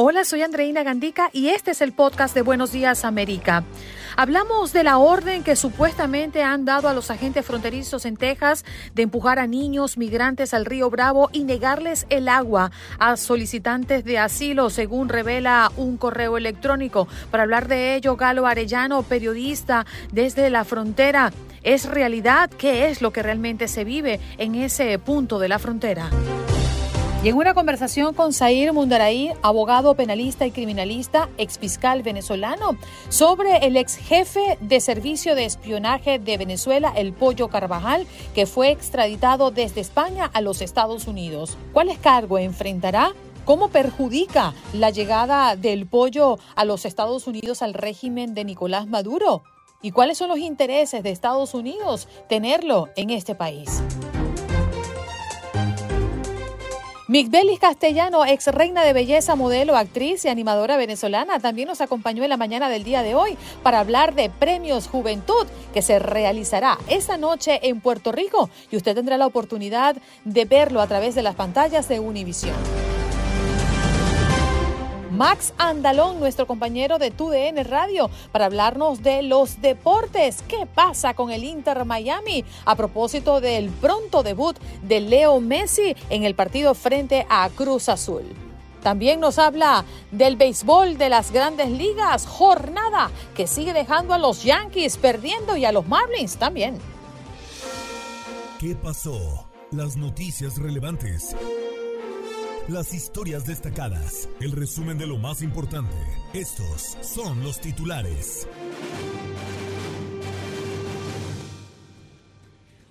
Hola, soy Andreina Gandica y este es el podcast de Buenos Días América. Hablamos de la orden que supuestamente han dado a los agentes fronterizos en Texas de empujar a niños migrantes al río Bravo y negarles el agua a solicitantes de asilo, según revela un correo electrónico. Para hablar de ello, Galo Arellano, periodista desde la frontera. ¿Es realidad? ¿Qué es lo que realmente se vive en ese punto de la frontera? Y en una conversación con Zair Mundaraí, abogado penalista y criminalista, ex fiscal venezolano, sobre el ex jefe de servicio de espionaje de Venezuela, el Pollo Carvajal, que fue extraditado desde España a los Estados Unidos. ¿Cuáles cargos enfrentará? ¿Cómo perjudica la llegada del pollo a los Estados Unidos al régimen de Nicolás Maduro? ¿Y cuáles son los intereses de Estados Unidos tenerlo en este país? Migbelis Castellano, ex reina de belleza, modelo, actriz y animadora venezolana, también nos acompañó en la mañana del día de hoy para hablar de Premios Juventud que se realizará esta noche en Puerto Rico y usted tendrá la oportunidad de verlo a través de las pantallas de Univisión. Max Andalón, nuestro compañero de TUDN Radio, para hablarnos de los deportes. ¿Qué pasa con el Inter Miami a propósito del pronto debut de Leo Messi en el partido frente a Cruz Azul? También nos habla del béisbol de las grandes ligas, jornada que sigue dejando a los Yankees perdiendo y a los Marlins también. ¿Qué pasó? Las noticias relevantes las historias destacadas, el resumen de lo más importante. Estos son los titulares.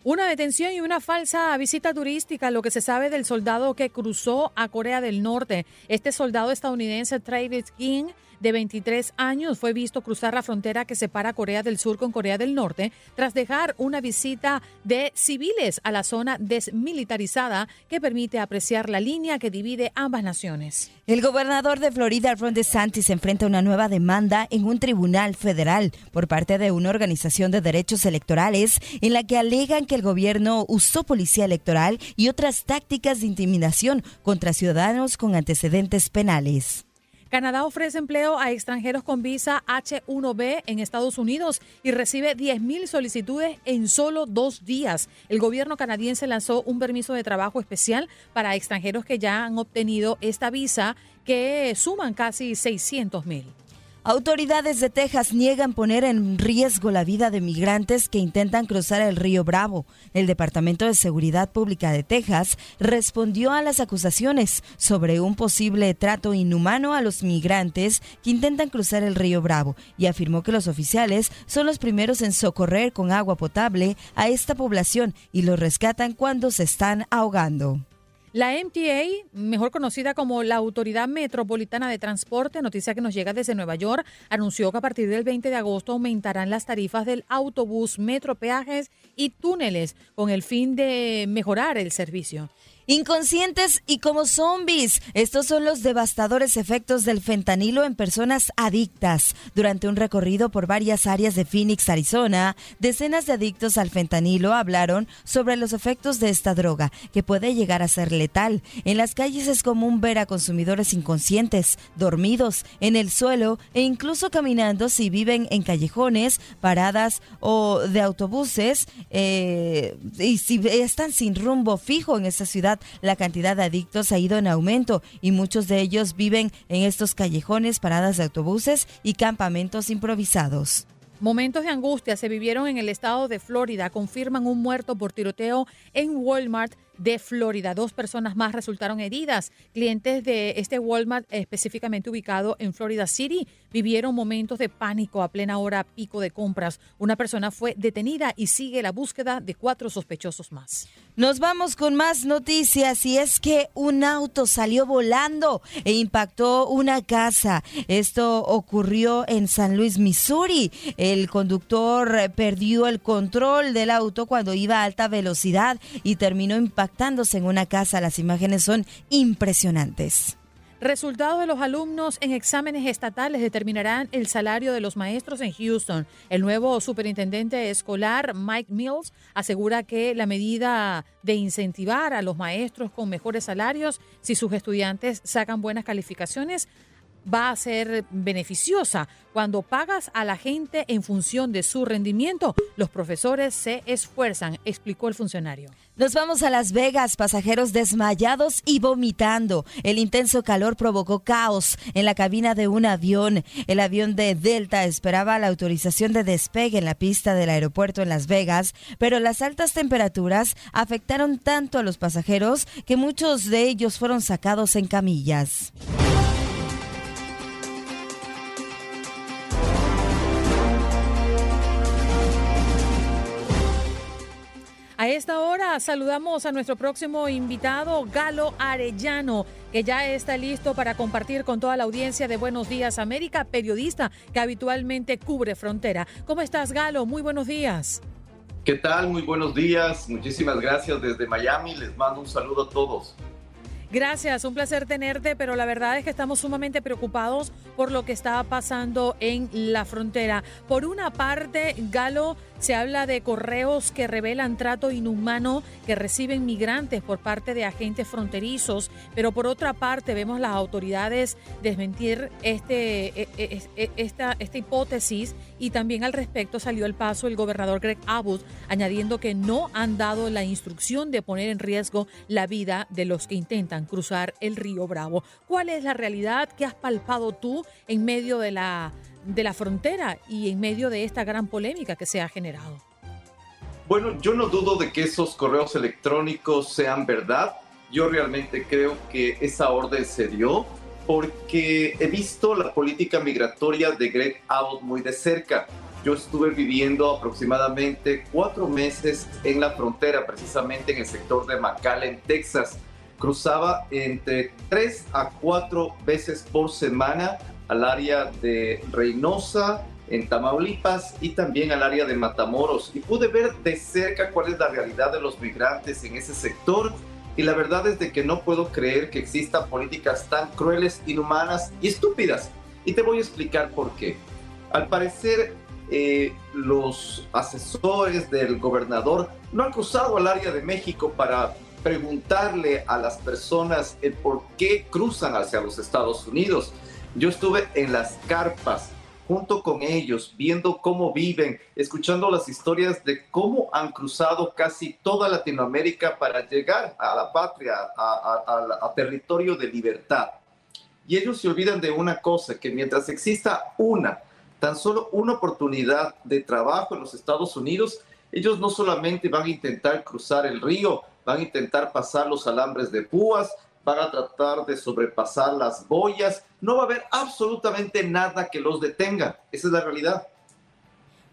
Una detención y una falsa visita turística, lo que se sabe del soldado que cruzó a Corea del Norte. Este soldado estadounidense, Travis King, de 23 años fue visto cruzar la frontera que separa Corea del Sur con Corea del Norte tras dejar una visita de civiles a la zona desmilitarizada que permite apreciar la línea que divide ambas naciones. El gobernador de Florida, Ron DeSantis, enfrenta una nueva demanda en un tribunal federal por parte de una organización de derechos electorales en la que alegan que el gobierno usó policía electoral y otras tácticas de intimidación contra ciudadanos con antecedentes penales. Canadá ofrece empleo a extranjeros con visa H1B en Estados Unidos y recibe 10.000 solicitudes en solo dos días. El gobierno canadiense lanzó un permiso de trabajo especial para extranjeros que ya han obtenido esta visa, que suman casi 600.000. Autoridades de Texas niegan poner en riesgo la vida de migrantes que intentan cruzar el río Bravo. El Departamento de Seguridad Pública de Texas respondió a las acusaciones sobre un posible trato inhumano a los migrantes que intentan cruzar el río Bravo y afirmó que los oficiales son los primeros en socorrer con agua potable a esta población y los rescatan cuando se están ahogando. La MTA, mejor conocida como la Autoridad Metropolitana de Transporte, noticia que nos llega desde Nueva York, anunció que a partir del 20 de agosto aumentarán las tarifas del autobús, metro, peajes y túneles con el fin de mejorar el servicio. Inconscientes y como zombies. Estos son los devastadores efectos del fentanilo en personas adictas. Durante un recorrido por varias áreas de Phoenix, Arizona, decenas de adictos al fentanilo hablaron sobre los efectos de esta droga, que puede llegar a ser letal. En las calles es común ver a consumidores inconscientes, dormidos, en el suelo e incluso caminando si viven en callejones, paradas o de autobuses eh, y si están sin rumbo fijo en esta ciudad la cantidad de adictos ha ido en aumento y muchos de ellos viven en estos callejones, paradas de autobuses y campamentos improvisados. Momentos de angustia se vivieron en el estado de Florida. Confirman un muerto por tiroteo en Walmart de Florida. Dos personas más resultaron heridas. Clientes de este Walmart, específicamente ubicado en Florida City, vivieron momentos de pánico a plena hora pico de compras. Una persona fue detenida y sigue la búsqueda de cuatro sospechosos más. Nos vamos con más noticias y es que un auto salió volando e impactó una casa. Esto ocurrió en San Luis, Missouri. El conductor perdió el control del auto cuando iba a alta velocidad y terminó en una casa. Las imágenes son impresionantes. Resultados de los alumnos en exámenes estatales determinarán el salario de los maestros en Houston. El nuevo superintendente escolar, Mike Mills, asegura que la medida de incentivar a los maestros con mejores salarios si sus estudiantes sacan buenas calificaciones va a ser beneficiosa. Cuando pagas a la gente en función de su rendimiento, los profesores se esfuerzan, explicó el funcionario. Nos vamos a Las Vegas, pasajeros desmayados y vomitando. El intenso calor provocó caos en la cabina de un avión. El avión de Delta esperaba la autorización de despegue en la pista del aeropuerto en Las Vegas, pero las altas temperaturas afectaron tanto a los pasajeros que muchos de ellos fueron sacados en camillas. A esta hora saludamos a nuestro próximo invitado, Galo Arellano, que ya está listo para compartir con toda la audiencia de Buenos Días América, periodista que habitualmente cubre frontera. ¿Cómo estás, Galo? Muy buenos días. ¿Qué tal? Muy buenos días. Muchísimas gracias desde Miami. Les mando un saludo a todos. Gracias, un placer tenerte, pero la verdad es que estamos sumamente preocupados por lo que está pasando en la frontera. Por una parte, Galo, se habla de correos que revelan trato inhumano que reciben migrantes por parte de agentes fronterizos, pero por otra parte vemos las autoridades desmentir este, e, e, e, esta, hipótesis y también al respecto salió al paso el gobernador Greg Abbott añadiendo que no han dado la instrucción de poner en riesgo la vida de los que intentan cruzar el río Bravo. ¿Cuál es la realidad que has palpado tú en medio de la de la frontera y en medio de esta gran polémica que se ha generado? Bueno, yo no dudo de que esos correos electrónicos sean verdad. Yo realmente creo que esa orden se dio porque he visto la política migratoria de Greg Abbott muy de cerca. Yo estuve viviendo aproximadamente cuatro meses en la frontera, precisamente en el sector de McAllen, Texas. Cruzaba entre tres a cuatro veces por semana al área de Reynosa, en Tamaulipas y también al área de Matamoros. Y pude ver de cerca cuál es la realidad de los migrantes en ese sector. Y la verdad es de que no puedo creer que existan políticas tan crueles, inhumanas y estúpidas. Y te voy a explicar por qué. Al parecer, eh, los asesores del gobernador no han cruzado al área de México para preguntarle a las personas el por qué cruzan hacia los Estados Unidos. Yo estuve en las carpas junto con ellos, viendo cómo viven, escuchando las historias de cómo han cruzado casi toda Latinoamérica para llegar a la patria, a, territorio de libertad. Y ellos se olvidan de una cosa, que mientras exista una, tan solo una oportunidad de trabajo en los Estados Unidos, ellos no solamente van a intentar cruzar el río, van a intentar pasar los alambres de púas, van a tratar de sobrepasar las boyas, no va a haber absolutamente nada que los detenga. Esa es la realidad.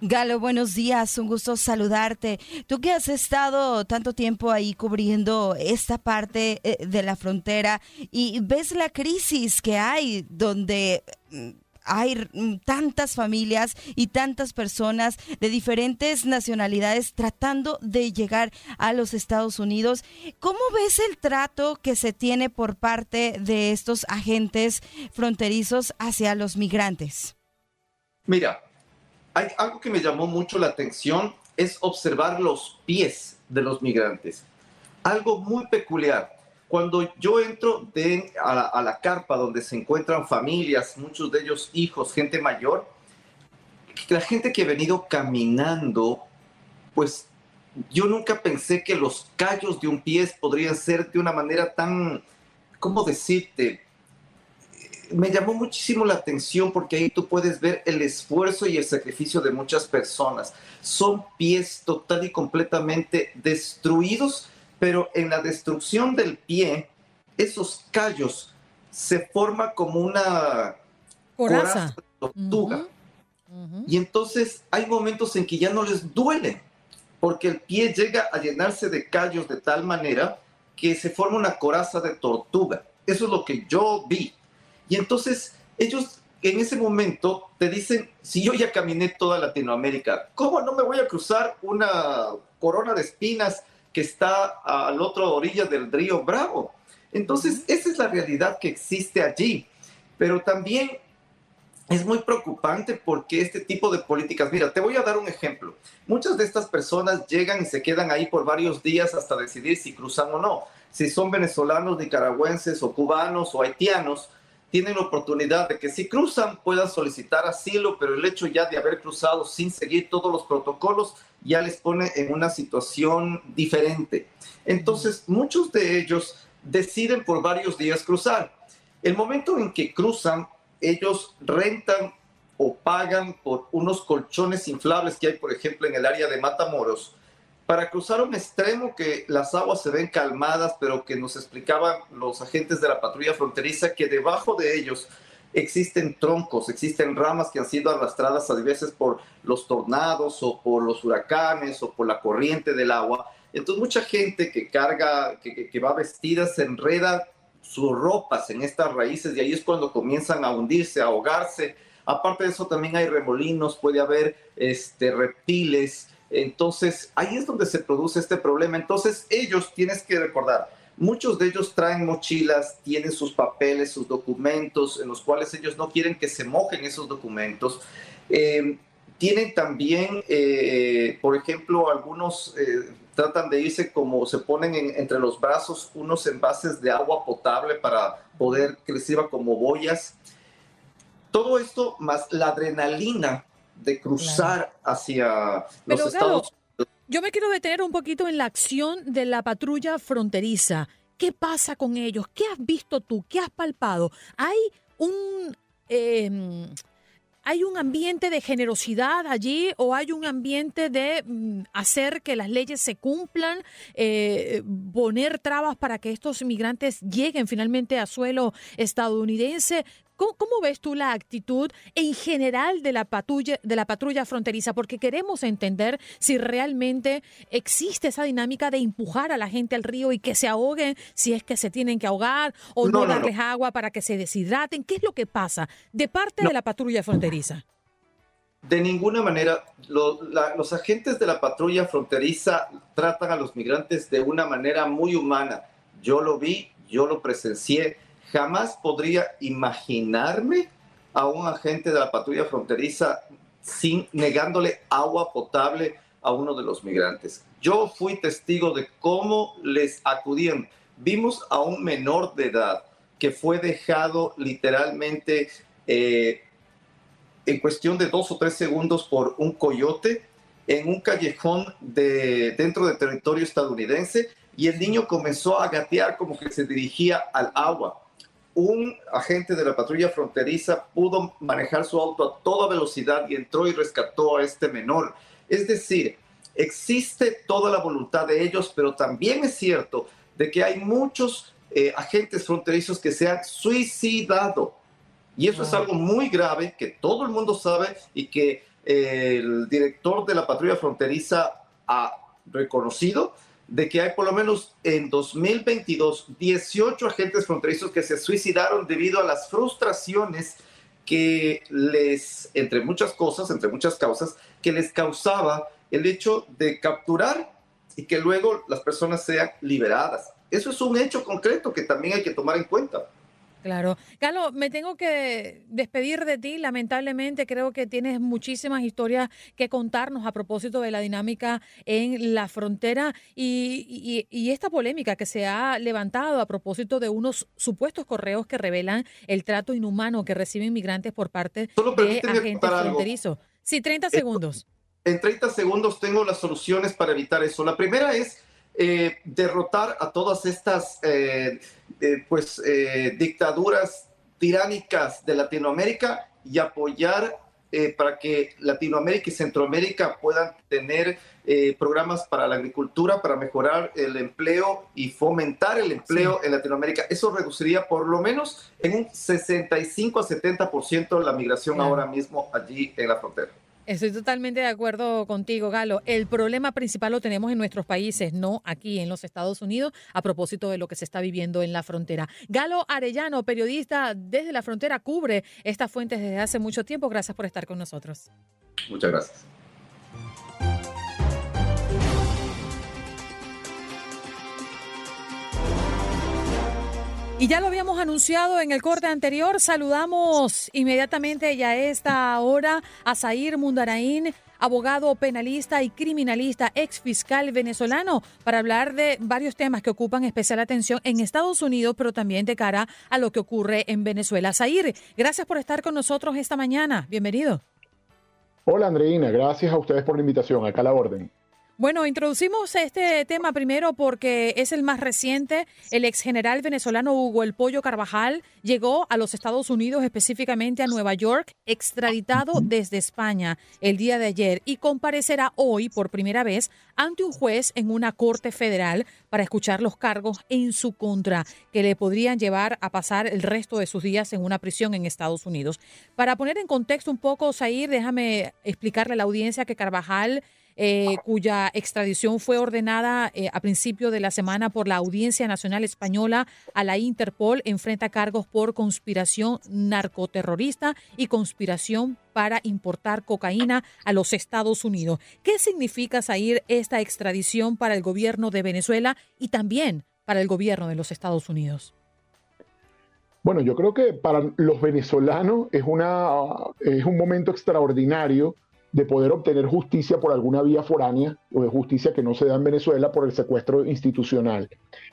Galo, buenos días, un gusto saludarte. Tú que has estado tanto tiempo ahí cubriendo esta parte eh, de la frontera y ves la crisis que hay donde mm, hay mm, tantas familias y tantas personas de diferentes nacionalidades tratando de llegar a los Estados Unidos. ¿Cómo ves el trato que se tiene por parte de estos agentes fronterizos hacia los migrantes? Mira, hay algo que me llamó mucho la atención es observar los pies de los migrantes. Algo muy peculiar cuando yo entro a, la, carpa donde se encuentran familias, muchos de ellos hijos, gente mayor, la gente que ha venido caminando, pues yo nunca pensé que los callos de un pie podrían ser de una manera tan, ¿cómo decirte? Me llamó muchísimo la atención porque ahí tú puedes ver el esfuerzo y el sacrificio de muchas personas. Son pies total y completamente destruidos, pero en la destrucción del pie, esos callos se forman como una coraza, de tortuga. Y entonces hay momentos en que ya no les duele porque el pie llega a llenarse de callos de tal manera que se forma una coraza de tortuga. Eso es lo que yo vi. Y entonces ellos en ese momento te dicen, si yo ya caminé toda Latinoamérica, ¿cómo no me voy a cruzar una corona de espinas que está al otro orilla del río Bravo? Entonces, esa es la realidad que existe allí. Pero también es muy preocupante porque este tipo de políticas, mira, te voy a dar un ejemplo. Muchas de estas personas llegan y se quedan ahí por varios días hasta decidir si cruzan o no. Si son venezolanos, nicaragüenses o cubanos o haitianos, tienen la oportunidad de que si cruzan puedan solicitar asilo, pero el hecho ya de haber cruzado sin seguir todos los protocolos ya les pone en una situación diferente. Entonces, muchos de ellos deciden por varios días cruzar. El momento en que cruzan, ellos rentan o pagan por unos colchones inflables que hay, por ejemplo, en el área de Matamoros, para cruzar un extremo que las aguas se ven calmadas, pero que nos explicaban los agentes de la patrulla fronteriza que debajo de ellos existen troncos, existen ramas que han sido arrastradas a veces por los tornados o por los huracanes o por la corriente del agua. Entonces mucha gente que carga, que, que va vestida, se enreda sus ropas en estas raíces y ahí es cuando comienzan a hundirse, a ahogarse. Aparte de eso también hay remolinos, puede haber este, reptiles. Entonces ahí es donde se produce este problema. Entonces ellos, tienes que recordar, muchos de ellos traen mochilas, tienen sus papeles, sus documentos, en los cuales ellos no quieren que se mojen esos documentos. Eh, tienen también, eh, por ejemplo, algunos eh, tratan de irse como se ponen entre los brazos unos envases de agua potable para poder que les sirva como boyas. Todo esto más la adrenalina de cruzar hacia los Estados Unidos. Yo me quiero detener un poquito en la acción de la patrulla fronteriza. ¿Qué pasa con ellos? ¿Qué has visto tú? ¿Qué has palpado? Hay un... Em, ¿Hay un ambiente de generosidad allí o hay un ambiente de mm, hacer que las leyes se cumplan, eh, poner trabas para que estos inmigrantes lleguen finalmente a suelo estadounidense? ¿Cómo, ves tú la actitud en general de la, patrulla, de la patrulla fronteriza? Porque queremos entender si realmente existe esa dinámica de empujar a la gente al río y que se ahoguen si es que se tienen que ahogar o no, darles agua para que se deshidraten. ¿Qué es lo que pasa de parte de la patrulla fronteriza? De ninguna manera, los agentes de la patrulla fronteriza tratan a los migrantes de una manera muy humana. Yo lo vi, yo lo presencié Jamás podría imaginarme a un agente de la patrulla fronteriza sin negándole agua potable a uno de los migrantes. Yo fui testigo de cómo les acudían. Vimos a un menor de edad que fue dejado literalmente eh, en cuestión de dos o tres segundos por un coyote en un callejón de, dentro del territorio estadounidense y el niño comenzó a gatear como que se dirigía al agua un agente de la patrulla fronteriza pudo manejar su auto a toda velocidad y entró y rescató a este menor. Es decir, existe toda la voluntad de ellos, pero también es cierto de que hay muchos eh, agentes fronterizos que se han suicidado. Y eso es algo muy grave que todo el mundo sabe y que eh, el director de la patrulla fronteriza ha reconocido de que hay por lo menos en 2022 18 agentes fronterizos que se suicidaron debido a las frustraciones que les, entre muchas cosas, entre muchas causas, que les causaba el hecho de capturar y que luego las personas sean liberadas. Eso es un hecho concreto que también hay que tomar en cuenta. Claro. Carlos, me tengo que despedir de ti. Lamentablemente creo que tienes muchísimas historias que contarnos a propósito de la dinámica en la frontera y, esta polémica que se ha levantado a propósito de unos supuestos correos que revelan el trato inhumano que reciben migrantes por parte de agentes fronterizos. Sí, 30 segundos. en 30 segundos tengo las soluciones para evitar eso. La primera es eh, derrotar a todas estas eh, eh, pues, dictaduras tiránicas de Latinoamérica y apoyar para que Latinoamérica y Centroamérica puedan tener programas para la agricultura, para mejorar el empleo y fomentar el empleo en Latinoamérica. Eso reduciría por lo menos en un 65 a 70% la migración ahora mismo allí en la frontera. Estoy totalmente de acuerdo contigo, Galo. El problema principal lo tenemos en nuestros países, no aquí en los Estados Unidos, a propósito de lo que se está viviendo en la frontera. Galo Arellano, periodista desde la frontera, cubre estas fuentes desde hace mucho tiempo. Gracias por estar con nosotros. Muchas gracias. Y ya lo habíamos anunciado en el corte anterior. Saludamos inmediatamente ya a esta hora a Zair Mundaraín, abogado penalista y criminalista, ex fiscal venezolano, para hablar de varios temas que ocupan especial atención en Estados Unidos, pero también de cara a lo que ocurre en Venezuela. Zair, gracias por estar con nosotros esta mañana. Bienvenido. Hola Andreina, gracias a ustedes por la invitación. Acá la orden. Bueno, introducimos este tema primero porque es el más reciente. El ex general venezolano Hugo El Pollo Carvajal llegó a los Estados Unidos, específicamente a Nueva York, extraditado desde España el día de ayer y comparecerá hoy por primera vez ante un juez en una corte federal para escuchar los cargos en su contra que le podrían llevar a pasar el resto de sus días en una prisión en Estados Unidos. Para poner en contexto un poco, Zair, déjame explicarle a la audiencia que Carvajal eh, cuya extradición fue ordenada eh, a principio de la semana por la Audiencia Nacional Española a la Interpol, enfrenta cargos por conspiración narcoterrorista y conspiración para importar cocaína a los Estados Unidos. ¿Qué significa, Sair, esta extradición para el gobierno de Venezuela y también para el gobierno de los Estados Unidos? Bueno, yo creo que para los venezolanos es, una, es un momento extraordinario de poder obtener justicia por alguna vía foránea o de justicia que no se da en Venezuela por el secuestro institucional.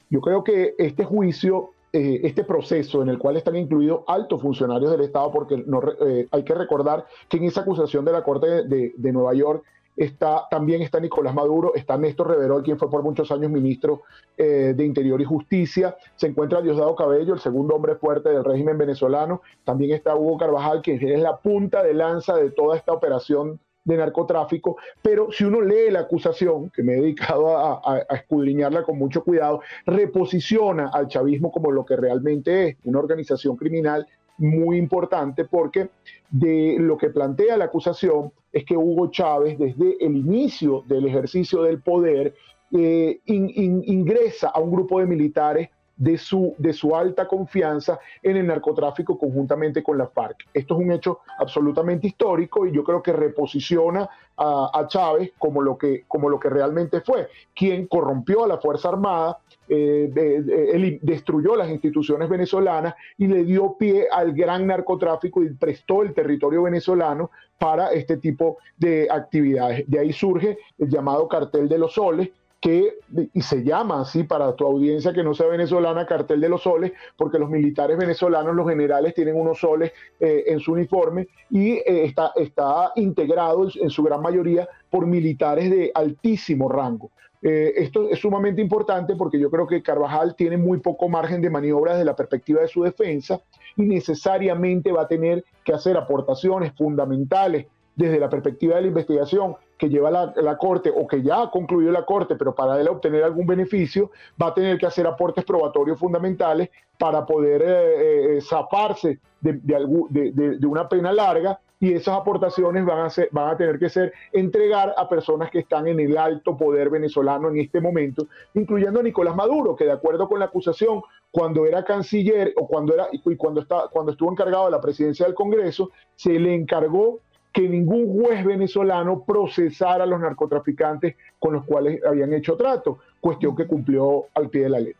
Yo creo que este juicio, eh, este proceso en el cual están incluidos altos funcionarios del Estado, porque no, eh, hay que recordar que en esa acusación de la Corte de, Nueva York está, también está Nicolás Maduro, está Néstor Reverol, quien fue por muchos años ministro eh, de Interior y Justicia, se encuentra Diosdado Cabello, el segundo hombre fuerte del régimen venezolano, también está Hugo Carvajal, quien es la punta de lanza de toda esta operación de narcotráfico, pero si uno lee la acusación, que me he dedicado a, escudriñarla con mucho cuidado, reposiciona al chavismo como lo que realmente es, una organización criminal muy importante porque de lo que plantea la acusación es que Hugo Chávez desde el inicio del ejercicio del poder eh, ingresa a un grupo de militares de su, de su alta confianza en el narcotráfico conjuntamente con la FARC. Esto es un hecho absolutamente histórico y yo creo que reposiciona a, Chávez como lo, que, como lo que realmente fue, quien corrompió a la Fuerza Armada, eh, destruyó las instituciones venezolanas y le dio pie al gran narcotráfico y prestó el territorio venezolano para este tipo de actividades. De ahí surge el llamado cartel de los soles, que, y se llama así para tu audiencia que no sea venezolana, cartel de los soles, porque los militares venezolanos, los generales, tienen unos soles eh, en su uniforme y eh, está, está integrado en su gran mayoría por militares de altísimo rango. Eh, esto es sumamente importante porque yo creo que Carvajal tiene muy poco margen de maniobra desde la perspectiva de su defensa y necesariamente va a tener que hacer aportaciones fundamentales desde la perspectiva de la investigación que lleva la, Corte o que ya ha concluido la Corte, pero para él obtener algún beneficio, va a tener que hacer aportes probatorios fundamentales para poder eh, eh, zafarse de, de, una pena larga y esas aportaciones van a, ser, van a tener que ser entregar a personas que están en el alto poder venezolano en este momento, incluyendo a Nicolás Maduro, que de acuerdo con la acusación, cuando era canciller o cuando, era, y cuando, está, cuando estuvo encargado de la presidencia del Congreso, se le encargó que ningún juez venezolano procesara a los narcotraficantes con los cuales habían hecho trato, cuestión que cumplió al pie de la ley.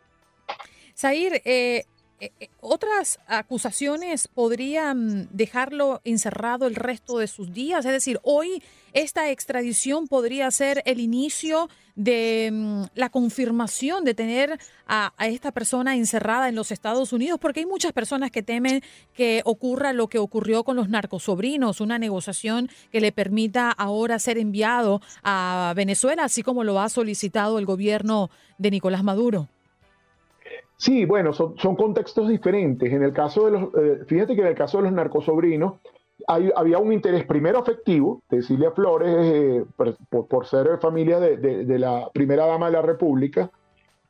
Zair, eh, otras acusaciones podrían dejarlo encerrado el resto de sus días. Es decir, hoy esta extradición podría ser el inicio de mm, la confirmación de tener a, esta persona encerrada en los Estados Unidos, porque hay muchas personas que temen que ocurra lo que ocurrió con los narcosobrinos, una negociación que le permita ahora ser enviado a Venezuela, así como lo ha solicitado el gobierno de Nicolás Maduro. Sí, bueno, son, contextos diferentes. En el caso de los, eh, fíjate que en el caso de los narcosobrinos, había un interés primero afectivo de Silvia Flores eh, por, ser familia de, la primera dama de la República,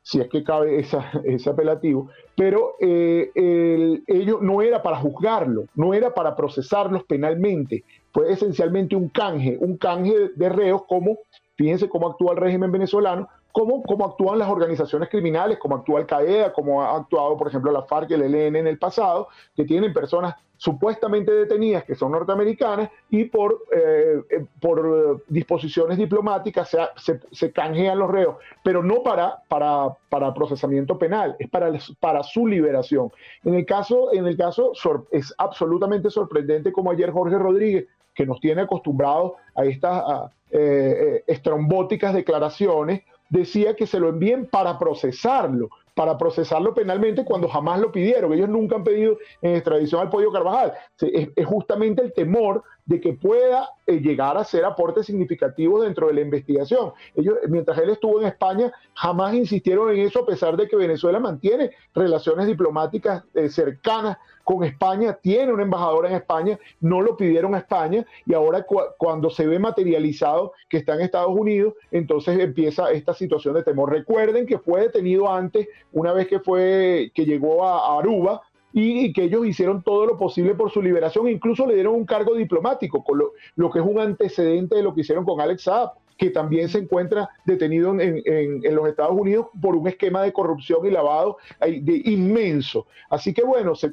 si es que cabe ese apelativo, pero eh, ello no era para juzgarlo, no era para procesarlos penalmente, fue esencialmente un canje, un canje de reos como, fíjense cómo actúa el régimen venezolano, cómo, actúan las organizaciones criminales, cómo actúa Al Qaeda, cómo ha actuado, por ejemplo, la FARC y el ELN en el pasado, que tienen personas supuestamente detenidas que son norteamericanas y por, eh, eh, por disposiciones diplomáticas se, canjean los reos, pero no para, procesamiento penal, es para, su liberación. En el caso, el es absolutamente sorprendente como ayer Jorge Rodríguez, que nos tiene acostumbrados a estas eh, estrombóticas declaraciones, decía que se lo envíen para procesarlo, para procesarlo penalmente cuando jamás lo pidieron. Ellos nunca han pedido en extradición al Pollo Carvajal. Es, justamente el temor de que pueda eh, llegar a ser aportes significativos dentro de la investigación. Ellos, mientras él estuvo en España, jamás insistieron en eso, a pesar de que Venezuela mantiene relaciones diplomáticas eh, cercanas con España, tiene una embajadora en España, no lo pidieron a España y ahora cuando se ve materializado que está en Estados Unidos, entonces empieza esta situación de temor. Recuerden que fue detenido antes, una vez que fue que llegó a Aruba, y, que ellos hicieron todo lo posible por su liberación, incluso le dieron un cargo diplomático, con lo, que es un antecedente de lo que hicieron con Alex Saab que también se encuentra detenido en, los Estados Unidos por un esquema de corrupción y lavado de inmenso. Así que bueno, se,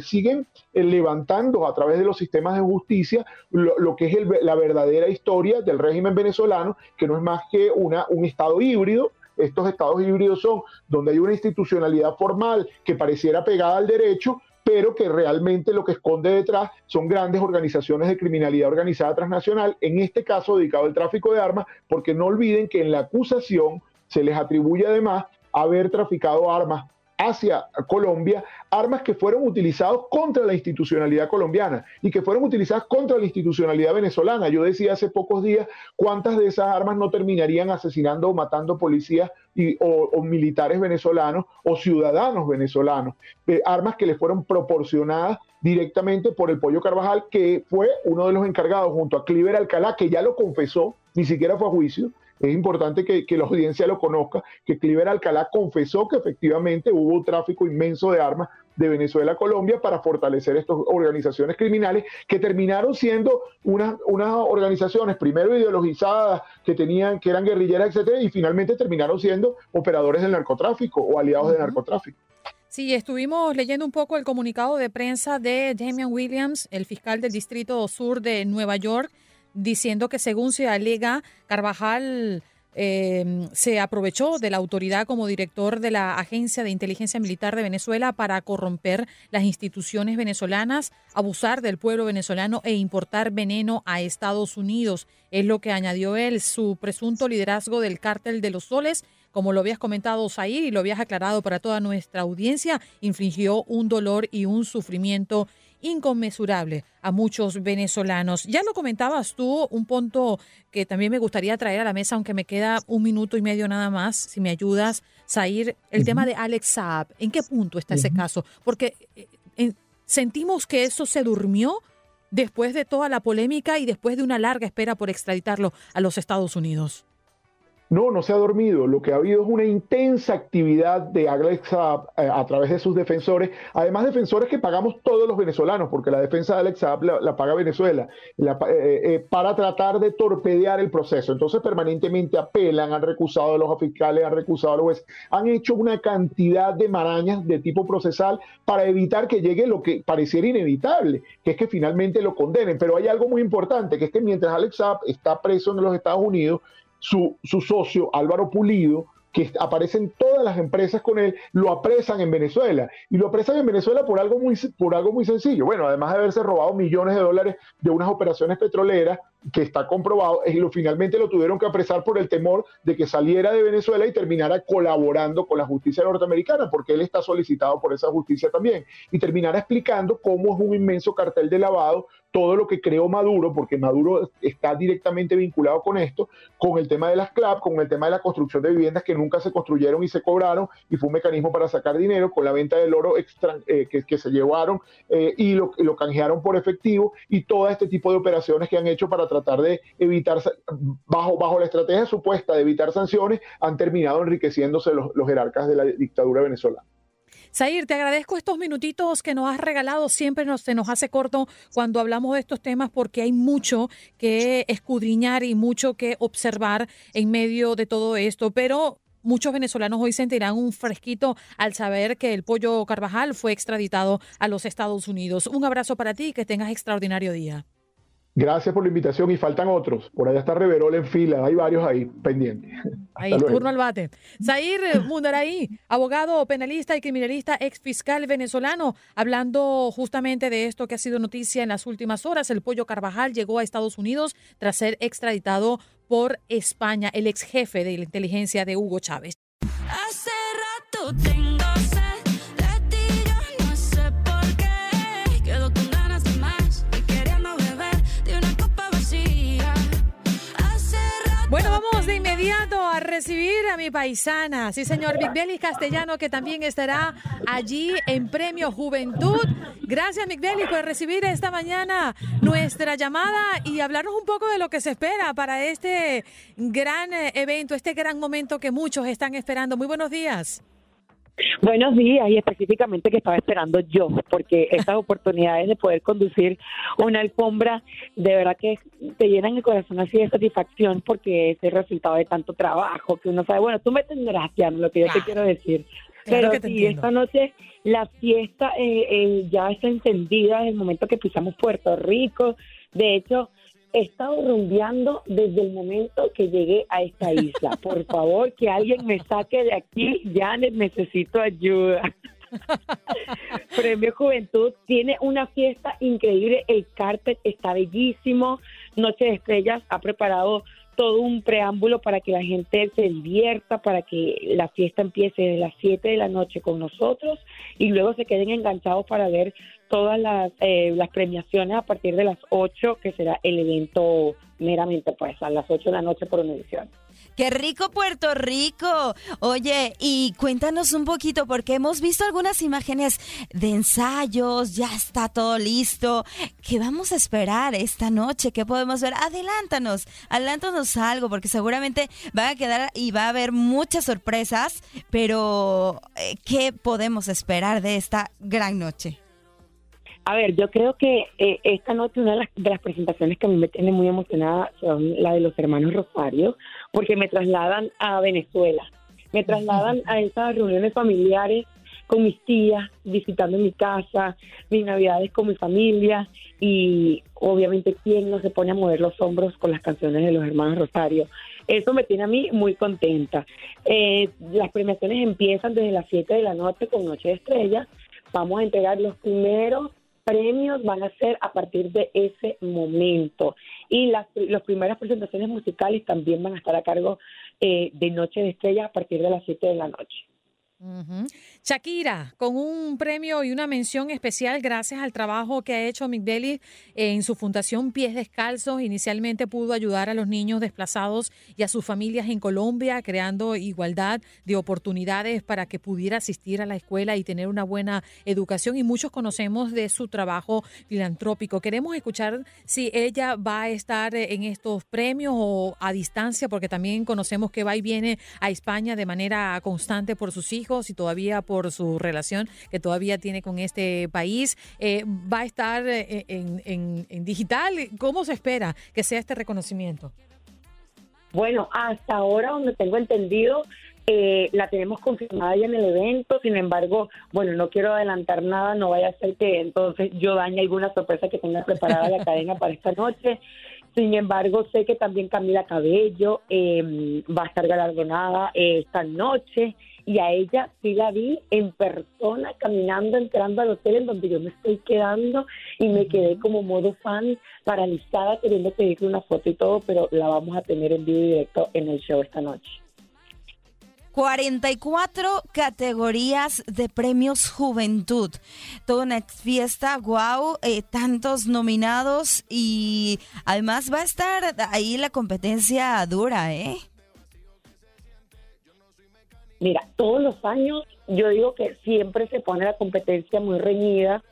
siguen eh, levantando a través de los sistemas de justicia lo, que es la verdadera historia del régimen venezolano, que no es más que una, un Estado híbrido estos estados híbridos son donde hay una institucionalidad formal que pareciera pegada al derecho, pero que realmente lo que esconde detrás son grandes organizaciones de criminalidad organizada transnacional, en este caso dedicado al tráfico de armas, porque no olviden que en la acusación se les atribuye además haber traficado armas hacia Colombia armas que fueron utilizadas contra la institucionalidad colombiana y que fueron utilizadas contra la institucionalidad venezolana. Yo decía hace pocos días cuántas de esas armas no terminarían asesinando o matando policías y, o, militares venezolanos o ciudadanos venezolanos. Eh, armas que le fueron proporcionadas directamente por el Pollo Carvajal, que fue uno de los encargados junto a Cliver Alcalá, que ya lo confesó, ni siquiera fue a juicio, es importante que, la audiencia lo conozca, que Cliver Alcalá confesó que efectivamente hubo un tráfico inmenso de armas de Venezuela a Colombia para fortalecer estas organizaciones criminales que terminaron siendo unas, unas organizaciones primero ideologizadas que tenían que eran guerrilleras, etcétera, y finalmente terminaron siendo operadores del narcotráfico o aliados del narcotráfico. Sí, estuvimos leyendo un poco el comunicado de prensa de Damian Williams, el fiscal del Distrito Sur de Nueva York, diciendo que según se alega, Carvajal em, se aprovechó de la autoridad como director de la Agencia de Inteligencia Militar de Venezuela para corromper las instituciones venezolanas, abusar del pueblo venezolano e importar veneno a Estados Unidos. Es lo que añadió él, su presunto liderazgo del cártel de los soles como lo habías comentado, Zair, y lo habías aclarado para toda nuestra audiencia, infligió un dolor y un sufrimiento inconmensurable a muchos venezolanos. Ya lo comentabas tú, un punto que también me gustaría traer a la mesa, aunque me queda un minuto y medio nada más, si me ayudas, Zair, el tema de Alex Saab. ¿En qué punto está ese caso? Porque eh, sentimos que eso se durmió después de toda la polémica y después de una larga espera por extraditarlo a los Estados Unidos. No, no se ha dormido. Lo que ha habido es una intensa actividad de Alex Saab eh, a través de sus defensores, además defensores que pagamos todos los venezolanos, porque la defensa de Alex Saab la, paga Venezuela, eh, eh, para tratar de torpedear el proceso. Entonces permanentemente apelan, han recusado a los fiscales, han recusado a los jueces, han hecho una cantidad de marañas de tipo procesal para evitar que llegue lo que pareciera inevitable, que es que finalmente lo condenen. Pero hay algo muy importante, que es que mientras Alex Saab está preso en los Estados Unidos, su, socio Álvaro Pulido, que aparecen todas las empresas con él, lo apresan en Venezuela. Y lo apresan en Venezuela por algo muy, por algo muy sencillo. Bueno, además de haberse robado millones de dólares de unas operaciones petroleras, que está comprobado, y lo, finalmente lo tuvieron que apresar por el temor de que saliera de Venezuela y terminara colaborando con la justicia norteamericana, porque él está solicitado por esa justicia también, y terminara explicando cómo es un inmenso cartel de lavado todo lo que creó Maduro, porque Maduro está directamente vinculado con esto, con el tema de las CLAP, con el tema de la construcción de viviendas que nunca se construyeron y se cobraron, y fue un mecanismo para sacar dinero, con la venta del oro extra, eh, que, se llevaron eh, y lo, lo canjearon por efectivo, y todo este tipo de operaciones que han hecho para tratar de evitar, bajo, bajo la estrategia supuesta de evitar sanciones, han terminado enriqueciéndose los, los jerarcas de la dictadura venezolana. Zair, te agradezco estos minutitos que nos has regalado. Siempre se nos hace corto cuando hablamos de estos temas porque hay mucho que escudriñar y mucho que observar en medio de todo esto. Pero muchos venezolanos hoy sentirán un fresquito al saber que el pollo Carvajal fue extraditado a los Estados Unidos. Un abrazo para ti y que tengas extraordinario día. Gracias por la invitación y faltan otros. Por allá está Reverol en fila, hay varios ahí pendientes. Ahí, turno al bate. Zair Mundaraí, abogado, penalista y criminalista, ex fiscal venezolano, hablando justamente de esto que ha sido noticia en las últimas horas. El pollo Carvajal llegó a Estados Unidos tras ser extraditado por España, el ex jefe de la inteligencia de Hugo Chávez. Hace rato tengo recibir a mi paisana, sí señor, Migdelis Castellano, que también estará allí en Premio Juventud. Gracias Migdelis por recibir esta mañana nuestra llamada y hablarnos un poco de lo que se espera para este gran eh, evento, este gran momento que muchos están esperando. Muy buenos días. Buenos días y específicamente que estaba esperando yo, porque estas oportunidades de poder conducir una alfombra de verdad que te llenan el corazón así de satisfacción porque es el resultado de tanto trabajo que uno sabe, bueno, tú me tendrás ya lo que yo te quiero decir. Pero sí, esta noche la fiesta eh, eh, ya está encendida desde el momento que pisamos Puerto Rico. De hecho, he estado rumbeando desde el momento que llegué a esta isla. Por favor, que alguien me saque de aquí, ya necesito ayuda. Premio Juventud tiene una fiesta increíble, el carpet está bellísimo, Noche de Estrellas ha preparado todo un preámbulo para que la gente se divierta, para que la fiesta empiece de las 7 de la noche con nosotros y luego se queden enganchados para ver todas las, eh, las premiaciones a partir de las 8, que será el evento meramente pues a las 8 de la noche por Univisión. ¡Qué rico Puerto Rico! Oye, y cuéntanos un poquito, porque hemos visto algunas imágenes de ensayos, ya está todo listo. ¿Qué vamos a esperar esta noche? ¿Qué podemos ver? Adelántanos, adelántanos algo, porque seguramente va a quedar y va a haber muchas sorpresas, pero eh, ¿qué podemos esperar de esta gran noche? A ver, yo creo que eh, esta noche una de las, de presentaciones que a mí me tiene muy emocionada son la de los hermanos Rosario, porque me trasladan a Venezuela, me trasladan a esas reuniones familiares con mis tías, visitando mi casa, mis navidades con mi familia y obviamente quién no se pone a mover los hombros con las canciones de los hermanos Rosario. Eso me tiene a mí muy contenta. Eh, las premiaciones empiezan desde las 7 de la noche con Noche de Estrellas. Vamos a entregar los primeros premios van a ser a partir de ese momento. Y las, las primeras presentaciones musicales también van a estar a cargo eh, de Noche de Estrellas a partir de las 7 de la noche. Shakira, con un premio y una mención especial gracias al trabajo que ha hecho Migdeli en su fundación Pies Descalzos. Inicialmente pudo ayudar a los niños desplazados y a sus familias en Colombia, creando igualdad de oportunidades para que pudiera asistir a la escuela y tener una buena educación. Y muchos conocemos de su trabajo filantrópico. Queremos escuchar si ella va a estar en estos premios o a distancia, porque también conocemos que va y viene a España de manera constante por sus hijos y todavía por su relación que todavía tiene con este país. Eh, ¿Va a estar eh, en, digital? ¿Cómo se espera que sea este reconocimiento? Bueno, hasta ahora, donde tengo entendido, eh, la tenemos confirmada ya en el evento, sin embargo, bueno, no quiero adelantar nada, no vaya a ser que entonces yo dañe alguna sorpresa que tenga preparada la cadena para esta noche. Sin embargo, sé que también Camila Cabello va a estar galardonada esta noche y a ella sí la vi en persona caminando, entrando al hotel en donde yo me estoy quedando y me quedé como modo fan, paralizada, queriendo pedirle una foto y todo, pero la vamos a tener en vivo y directo en el show esta noche. 44 categorías de premios Juventud. Toda una fiesta, wow, eh, tantos nominados y además va a estar ahí la competencia dura, ¿eh? Mira, todos los años yo digo que siempre se pone la competencia muy reñida,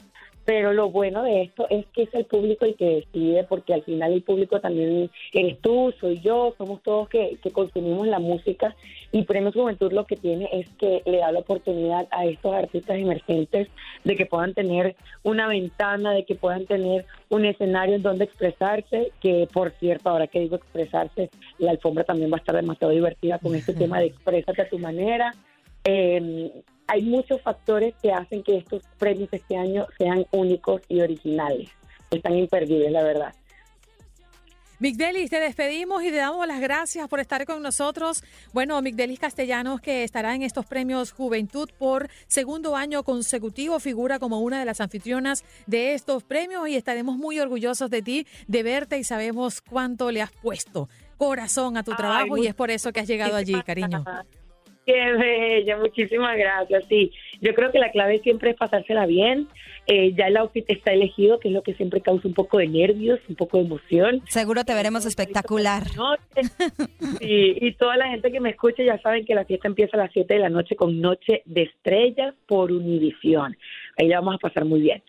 pero lo bueno de esto es que es el público el que decide, porque al final el público también eres tú, soy yo, somos todos que, que consumimos la música y Premios Juventud lo que tiene es que le da la oportunidad a estos artistas emergentes de que puedan tener una ventana, de que puedan tener un escenario en donde expresarse, que por cierto, ahora que digo expresarse, la alfombra también va a estar demasiado divertida con este tema de exprésate a tu manera. Eh, hay muchos factores que hacen que estos premios este año sean únicos y originales. Están imperdibles, la verdad. Migdelis, te despedimos y te damos las gracias por estar con nosotros. Bueno, Migdelis Castellanos, que estará en estos premios Juventud por segundo año consecutivo, figura como una de las anfitrionas de estos premios y estaremos muy orgullosos de ti, de verte y sabemos cuánto le has puesto corazón a tu trabajo y es por eso que has llegado allí, cariño. Qué bella, muchísimas gracias. Sí, yo creo que la clave siempre es pasársela bien. Eh, ya el outfit está elegido, que es lo que siempre causa un poco de nervios, un poco de emoción. Seguro te veremos espectacular. Sí, y toda la gente que me escuche ya saben que la fiesta empieza a las 7 de la noche con Noche de Estrellas por Univisión. Ahí la vamos a pasar muy bien.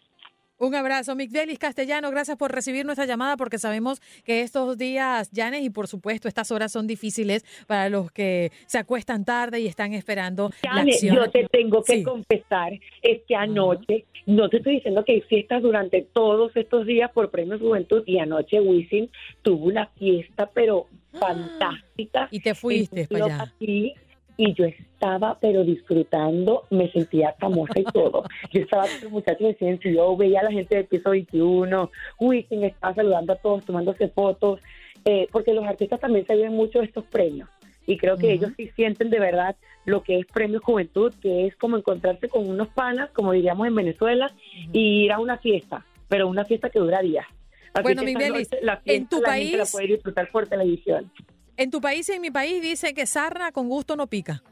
Un abrazo, Migdelis Castellano. Gracias por recibir nuestra llamada porque sabemos que estos días, Janes, y por supuesto estas horas son difíciles para los que se acuestan tarde y están esperando la acción. Yo te tengo que confesar, es que anoche, no te estoy diciendo que hay fiestas durante todos estos días por Premios Juventud y anoche Wisin tuvo una fiesta, pero fantástica. Y te fuiste para allá. Aquí, y yo estaba pero disfrutando, me sentía famosa y todo. Yo estaba con los muchachos de yo veía a la gente del piso 21, Wisin estaba saludando a todos, tomándose fotos, eh, porque los artistas también se viven mucho de estos premios. Y creo que ellos sí sienten de verdad lo que es Premio Juventud, que es como encontrarse con unos panas, como diríamos en Venezuela, y ir a una fiesta, pero una fiesta que dura días. Así bueno, que mi Belis, noche la en fiesta tu la país, gente la puede disfrutar por televisión. En tu país y en mi país dice que sarna con gusto no pica.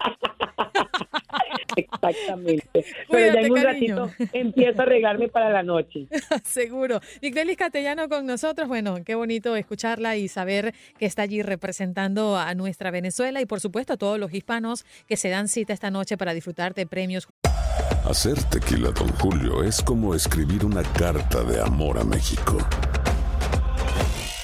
Exactamente. Pero Cuídate, ya en un cariño. ratito empiezo a regarme para la noche. Seguro. Migdelis Castellano con nosotros. Bueno, qué bonito escucharla y saber que está allí representando a nuestra Venezuela y por supuesto a todos los hispanos que se dan cita esta noche para disfrutar de premios. Hacer tequila, Don Julio, es como escribir una carta de amor a México.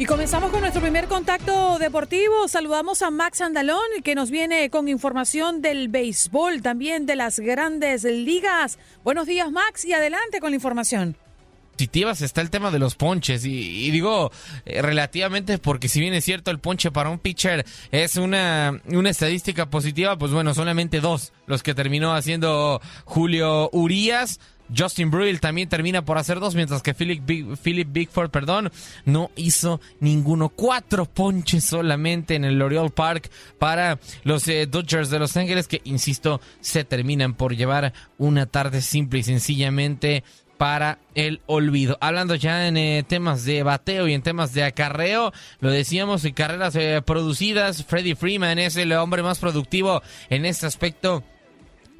Y comenzamos con nuestro primer contacto deportivo. Saludamos a Max Andalón, que nos viene con información del béisbol, también de las grandes ligas. Buenos días, Max, y adelante con la información. positivas está el tema de los ponches y, digo eh, relativamente porque si bien es cierto el ponche para un pitcher es una, una estadística positiva, pues bueno, solamente dos los que terminó haciendo Julio Urias. Justin Bruill también termina por hacer dos, mientras que Philip, Big, Philip Bigford, perdón, no hizo ninguno. Cuatro ponches solamente en el L'Oreal Park para los eh, Dodgers de Los Ángeles, que, insisto, se terminan por llevar una tarde simple y sencillamente para el olvido. Hablando ya en eh, temas de bateo y en temas de acarreo, lo decíamos en carreras eh, producidas, Freddie Freeman es el hombre más productivo en este aspecto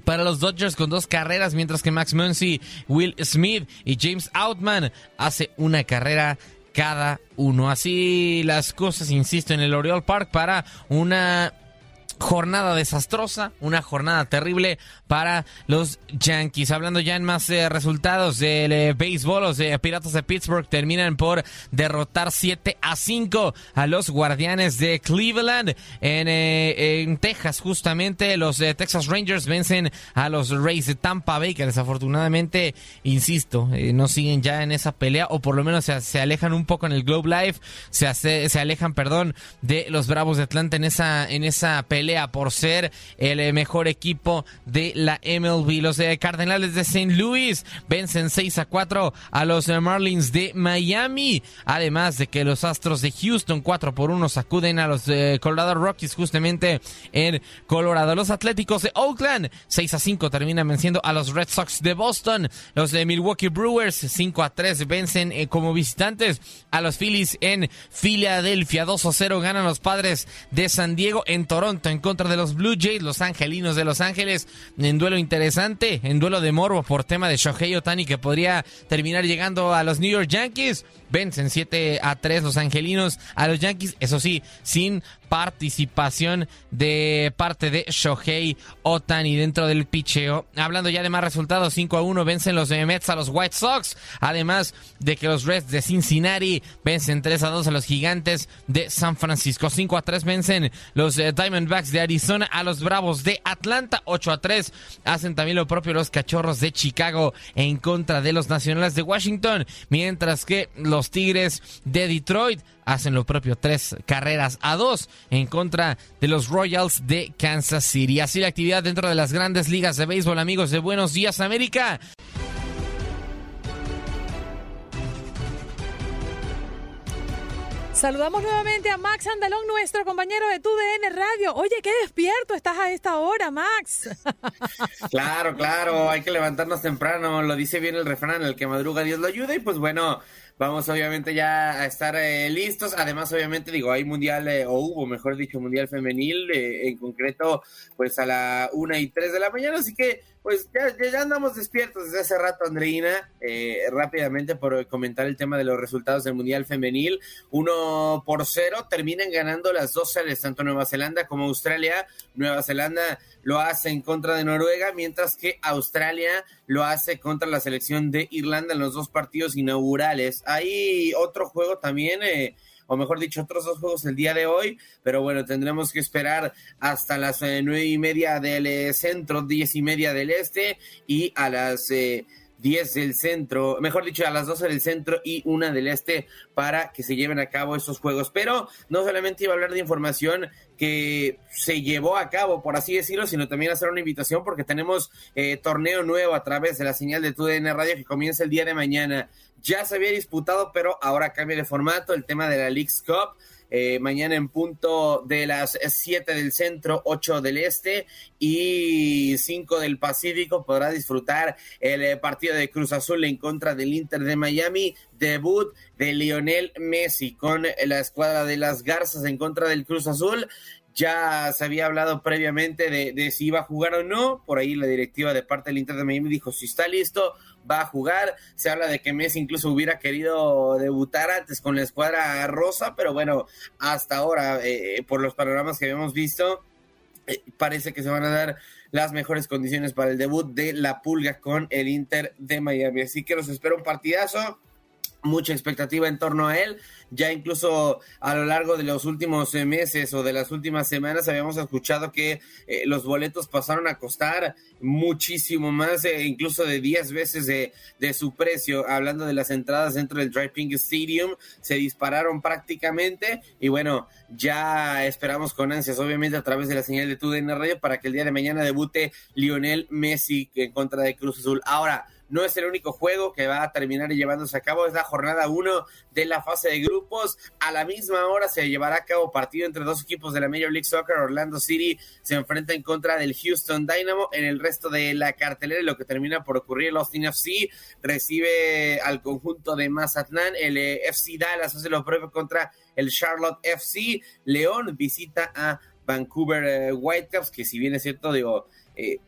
para los Dodgers con dos carreras, mientras que Max Muncy, Will Smith y James Outman hace una carrera cada uno. Así las cosas, insisto, en el Oriole Park para una jornada desastrosa, una jornada terrible para los Yankees. Hablando ya en más eh, resultados del eh, béisbol, los eh, Piratas de Pittsburgh terminan por derrotar 7 a 5 a los Guardianes de Cleveland. En, en Texas, justamente, los Texas Rangers vencen a los Rays de Tampa Bay, que desafortunadamente, insisto, no siguen ya en esa pelea, o por lo menos se, se alejan un poco en el Globe Live, se, se alejan, perdón, de los Bravos de Atlanta en esa, en esa pelea por ser el mejor equipo de la MLB. Los eh, Cardenales de St. Louis vencen 6 a 4 a los eh, Marlins de Miami. Además de que los Astros de Houston 4 por 1 sacuden a los eh, Colorado Rockies justamente en Colorado. Los Atléticos de Oakland 6 a 5 terminan venciendo a los Red Sox de Boston. Los de Milwaukee Brewers 5 a 3 vencen como visitantes a los Phillies en Filadelfia. 2 a 0 ganan los Padres de San Diego en Toronto en contra de los Blue Jays. Los Angelinos de Los Ángeles en duelo interesante, en duelo de morbo por tema de Shohei Otani que podría terminar llegando a los New York Yankees. Vencen 7 a 3 los angelinos a los Yankees, eso sí, sin participación de parte de Shohei Otani dentro del picheo. Hablando ya de más resultados, 5 a 1 vencen los Mets a los White Sox, además de que los Reds de Cincinnati vencen 3 a 2 a los Gigantes de San Francisco. 5 a 3 vencen los eh, Diamondbacks de Arizona a los Bravos de Atlanta. 8 a 3 hacen también lo propio los Cachorros de Chicago en contra de los Nacionales de Washington, mientras que los Tigres de Detroit hacen lo propio, tres carreras a dos en contra de los Royals de Kansas City. Así la actividad dentro de las grandes ligas de béisbol, amigos de Buenos Días América. Saludamos nuevamente a Max Andalón, nuestro compañero de TUDN Radio. Oye, qué despierto estás a esta hora, Max. Claro, claro, hay que levantarnos temprano, lo dice bien el refrán, el que madruga Dios lo ayuda y pues bueno, vamos obviamente ya a estar eh, listos. Además, obviamente, digo, hay mundial, eh, o hubo, mejor dicho, mundial femenil, eh, en concreto, pues a la una y tres de la mañana. Así que, pues ya, ya andamos despiertos desde hace rato, Andreina. rápidamente por comentar el tema de los resultados del mundial femenil. Uno por cero, terminan ganando las dos series, tanto Nueva Zelanda como Australia. Nueva Zelanda lo hace en contra de Noruega, mientras que Australia lo hace contra la selección de Irlanda en los dos partidos inaugurales. Hay otro juego también. Eh, o mejor dicho, otros dos juegos el día de hoy, pero bueno, tendremos que esperar hasta las eh, nueve y media del eh, centro, diez y media del este, y a las 10 del centro, mejor dicho, a las 12 del centro y una del este para que se lleven a cabo esos juegos. Pero no solamente iba a hablar de información que se llevó a cabo, por así decirlo, sino también hacer una invitación porque tenemos eh, torneo nuevo a través de la señal de TUDN Radio que comienza el día de mañana. Ya se había disputado, pero ahora cambia de formato el tema de la League's Cup. Eh, mañana en punto de las 7 del centro, 8 del este y 5 del Pacífico podrá disfrutar el eh, partido de Cruz Azul en contra del Inter de Miami, debut de Lionel Messi con la escuadra de las Garzas en contra del Cruz Azul. Ya se había hablado previamente de, de si iba a jugar o no. Por ahí la directiva de parte del Inter de Miami dijo si está listo, va a jugar. Se habla de que Messi incluso hubiera querido debutar antes con la escuadra rosa, pero bueno, hasta ahora, eh, por los panoramas que habíamos visto, eh, parece que se van a dar las mejores condiciones para el debut de la Pulga con el Inter de Miami. Así que los espero un partidazo mucha expectativa en torno a él. Ya incluso a lo largo de los últimos eh, meses o de las últimas semanas habíamos escuchado que eh, los boletos pasaron a costar muchísimo más, eh, incluso de 10 veces de, su precio. Hablando de las entradas dentro del Driving Stadium, se dispararon prácticamente y bueno, ya esperamos con ansias, obviamente a través de la señal de TUDN Radio para que el día de mañana debute Lionel Messi en contra de Cruz Azul. Ahora, no es el único juego que va a terminar llevándose a cabo, es la jornada 1 de la fase de grupos. A la misma hora se llevará a cabo partido entre dos equipos de la Major League Soccer. Orlando City se enfrenta en contra del Houston Dynamo. En el resto de la cartelera, lo que termina por ocurrir, el Austin FC recibe al conjunto de Mazatlán. El eh, FC Dallas hace lo propio contra el Charlotte FC. León visita a Vancouver eh, Whitecaps, que si bien es cierto, digo, eh,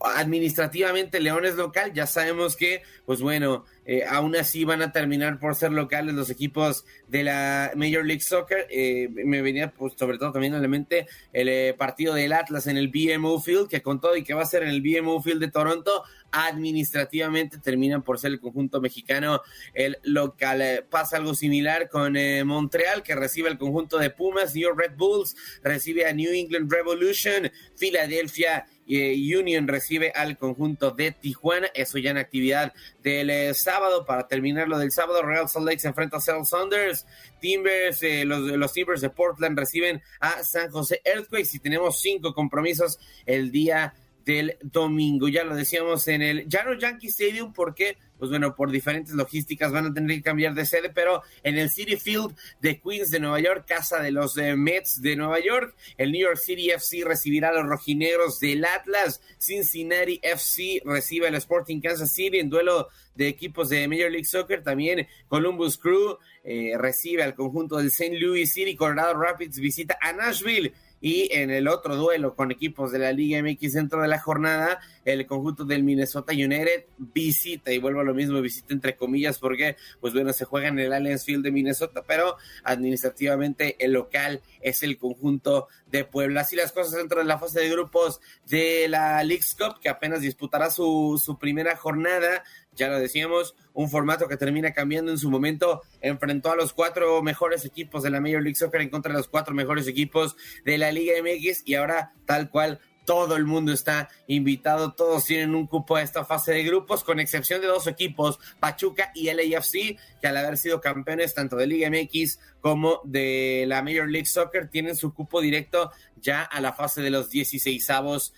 administrativamente León es local, ya sabemos que, pues bueno, eh, aún así van a terminar por ser locales los equipos de la Major League Soccer. Eh, me venía pues, sobre todo también a la mente el eh, partido del Atlas en el BMO Field, que con todo y que va a ser en el BMO Field de Toronto, administrativamente terminan por ser el conjunto mexicano el local. pasa algo similar con Montreal, que recibe el conjunto de Pumas, New Red Bulls recibe a New England Revolution, Filadelfia Union recibe al conjunto de Tijuana, eso ya en actividad del sábado, para terminar lo del sábado, Real Salt Lake se enfrenta a Seattle Saunders, Timbers, eh, los, los Timbers de Portland reciben a San José Earthquakes. Y tenemos cinco compromisos el día del domingo. Ya lo decíamos en el Llano Yankee Stadium porque, pues bueno, por diferentes logísticas van a tener que cambiar de sede, pero en el City Field de Queens de Nueva York, casa de los eh, Mets de Nueva York, el New York City FC recibirá a los rojinegros del Atlas, Cincinnati FC recibe al Sporting Kansas City en duelo de equipos de Major League Soccer, también Columbus Crew eh, recibe al conjunto del St. Louis City, Colorado Rapids visita a Nashville. Y en el otro duelo con equipos de la Liga MX dentro de la jornada, el conjunto del Minnesota United visita, y vuelvo a lo mismo, visita entre comillas, porque, pues bueno, se juega en el Allianz Field de Minnesota, pero administrativamente el local es el conjunto de Puebla. Así las cosas dentro de la fase de grupos de la League's Cup, que apenas disputará su, su primera jornada ya lo decíamos, un formato que termina cambiando en su momento, enfrentó a los cuatro mejores equipos de la Major League Soccer en contra de los cuatro mejores equipos de la Liga MX y ahora tal cual todo el mundo está invitado, todos tienen un cupo a esta fase de grupos, con excepción de dos equipos, Pachuca y LAFC, que al haber sido campeones tanto de Liga MX como de la Major League Soccer, tienen su cupo directo ya a la fase de los 16 avos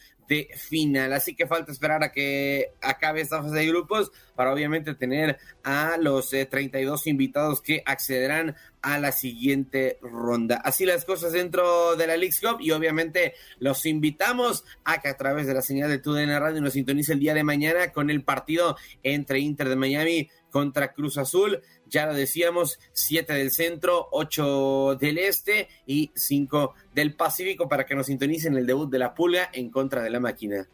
final. Así que falta esperar a que acabe esta fase de grupos para obviamente tener a los 32 eh, invitados que accederán a la siguiente ronda. Así las cosas dentro de la League Cup y obviamente los invitamos a que a través de la señal de TUDN Radio nos sintonice el día de mañana con el partido entre Inter de Miami contra Cruz Azul. Ya lo decíamos, siete del centro, ocho del este y cinco del Pacífico para que nos sintonicen el debut de la Pulga en contra de la máquina.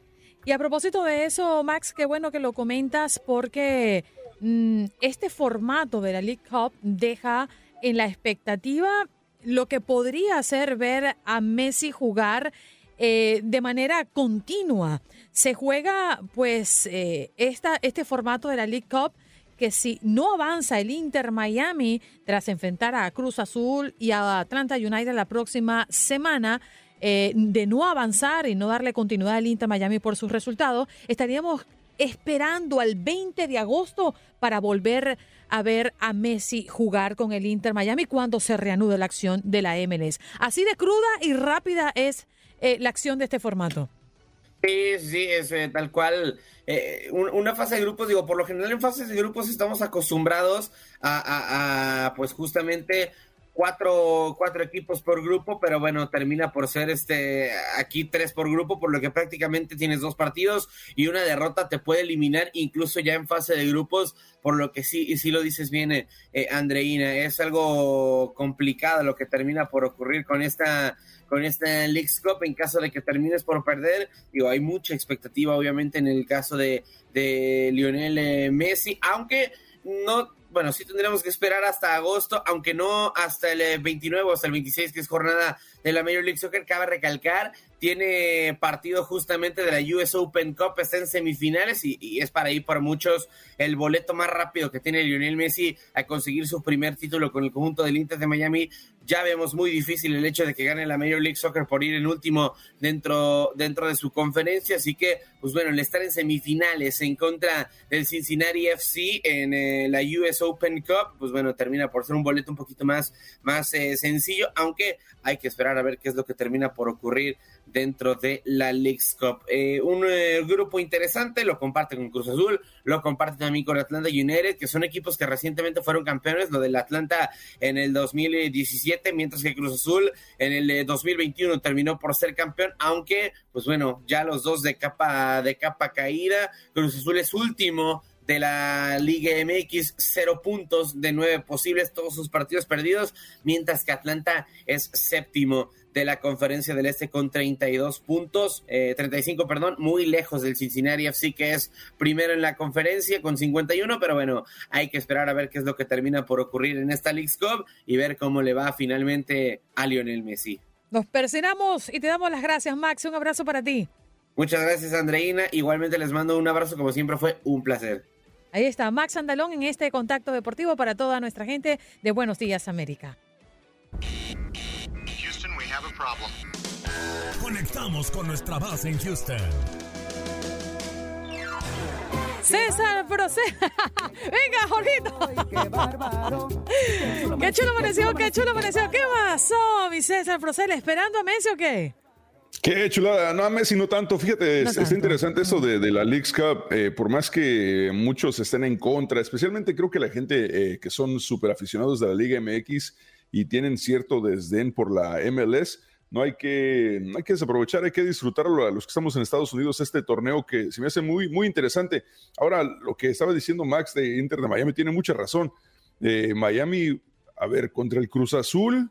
Y a propósito de eso, Max, qué bueno que lo comentas porque mm, este formato de la League Cup deja en la expectativa lo que podría ser ver a Messi jugar eh, de manera continua. Se juega pues eh, esta, este formato de la League Cup que si no avanza el Inter Miami tras enfrentar a Cruz Azul y a Atlanta United la próxima semana, eh, de no avanzar y no darle continuidad al Inter Miami por sus resultados, estaríamos esperando al 20 de agosto para volver a ver a Messi jugar con el Inter Miami cuando se reanude la acción de la MLS. Así de cruda y rápida es eh, la acción de este formato. Sí, sí, es eh, tal cual. Eh, una fase de grupos, digo, por lo general en fases de grupos estamos acostumbrados a, pues justamente cuatro, cuatro equipos por grupo, pero bueno, termina por ser este aquí tres por grupo, por lo que prácticamente tienes dos partidos y una derrota te puede eliminar incluso ya en fase de grupos, por lo que sí, y sí lo dices bien, eh, Andreina, es algo complicado lo que termina por ocurrir con esta con esta League Cup en caso de que termines por perder. Digo, hay mucha expectativa, obviamente, en el caso de, de Lionel eh, Messi, aunque no bueno, sí tendremos que esperar hasta agosto, aunque no hasta el 29 o hasta el 26, que es jornada de la Major League Soccer. Cabe recalcar tiene partido justamente de la US Open Cup, está en semifinales y, es para ir por muchos el boleto más rápido que tiene Lionel Messi a conseguir su primer título con el conjunto del Inter de Miami. Ya vemos muy difícil el hecho de que gane la Major League Soccer por ir en último dentro, dentro de su conferencia, así que, pues bueno, el estar en semifinales en contra del Cincinnati FC en eh, la US Open Cup, pues bueno, termina por ser un boleto un poquito más, más eh, sencillo, aunque hay que esperar a ver qué es lo que termina por ocurrir dentro de la Leagues Cup. Eh, un eh, grupo interesante, lo comparte con Cruz Azul, lo comparte también con Atlanta United, que son equipos que recientemente fueron campeones, lo del Atlanta en el 2017, mientras que Cruz Azul en el 2021 eh, terminó por ser campeón, aunque, pues bueno, ya los dos de capa, de capa caída, Cruz Azul es último de la Liga MX, cero puntos de nueve posibles, todos sus partidos perdidos, mientras que Atlanta es séptimo de la Conferencia del Este con 32 puntos, eh, 35, perdón, muy lejos del Cincinnati FC que es primero en la conferencia con 51, pero bueno, hay que esperar a ver qué es lo que termina por ocurrir en esta League's Cup y ver cómo le va finalmente a Lionel Messi. Nos persinamos y te damos las gracias, Max. Un abrazo para ti. Muchas gracias, Andreina. Igualmente les mando un abrazo, como siempre fue un placer. Ahí está Max Andalón en este contacto deportivo para toda nuestra gente de Buenos Días América. Houston, we have a problem. Conectamos con nuestra base en Houston. César Procel. Venga, Jorgito. Qué bárbaro. Qué chulo amaneció, qué chulo amaneció. ¿Qué pasó, mi César Procel? ¿Esperando a Messi o qué? Qué chulada, no a Messi no tanto, fíjate, es, interesante eso de, la Leagues Cup, eh, por más que muchos estén en contra, especialmente creo que la gente eh, que son súper aficionados de la Liga MX y tienen cierto desdén por la MLS, no hay que, no hay que desaprovechar, hay que disfrutarlo a los que estamos en Estados Unidos, este torneo que se me hace muy, muy interesante. Ahora, lo que estaba diciendo Max de Inter de Miami tiene mucha razón. Eh, Miami, a ver, contra el Cruz Azul,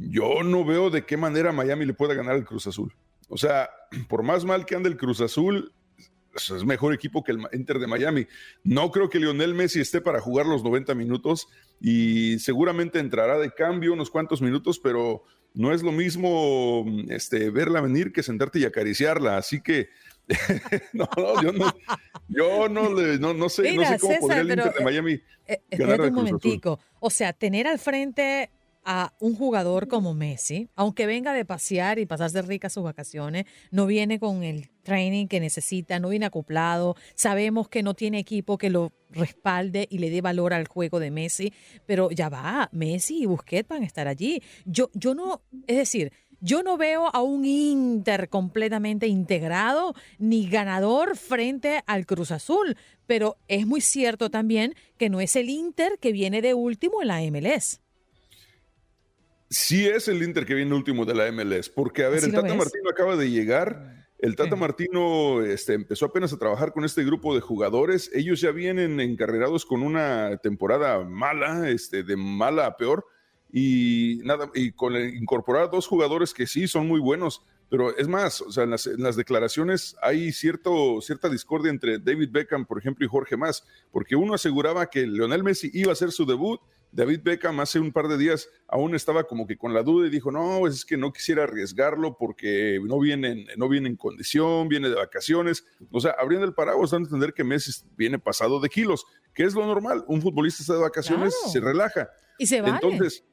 yo no veo de qué manera Miami le pueda ganar al Cruz Azul. O sea, por más mal que ande el Cruz Azul, es mejor equipo que el Inter de Miami. No creo que Lionel Messi esté para jugar los 90 minutos y seguramente entrará de cambio unos cuantos minutos, pero no es lo mismo este, verla venir que sentarte y acariciarla. Así que no, yo no, yo no, no, no sé, no sé cómo podría el Inter de Miami eh, ganar un momentico. O sea, tener al frente a un jugador como Messi, aunque venga de pasear y pasarse ricas sus vacaciones, no viene con el training que necesita, no viene acoplado, sabemos que no tiene equipo que lo respalde y le dé valor al juego de Messi, pero ya va, Messi y Busquets van a estar allí. Yo, yo no, es decir, yo no veo a un Inter completamente integrado ni ganador frente al Cruz Azul, pero es muy cierto también que no es el Inter que viene de último en la MLS sí es el Inter que viene último de la MLS, porque a ver, el Tata Martino acaba de llegar. El Tata Martino este, empezó apenas a trabajar con este grupo de jugadores. Ellos ya vienen encarrerados con una temporada mala, este, de mala a peor, y nada, y con incorporar dos jugadores que sí son muy buenos. Pero es más, o sea, en las, declaraciones hay cierto, cierta discordia entre David Beckham, por ejemplo, y Jorge Más, porque uno aseguraba que Leonel Messi iba a hacer su debut David Beckham hace un par de días aún estaba como que con la duda y dijo, no, es que no quisiera arriesgarlo porque no viene, no viene en condición, viene de vacaciones. O sea, abriendo el paraguas, dan a entender que Messi viene pasado de kilos, que es lo normal. Un futbolista está de vacaciones, se relaja. Y se va. Entonces,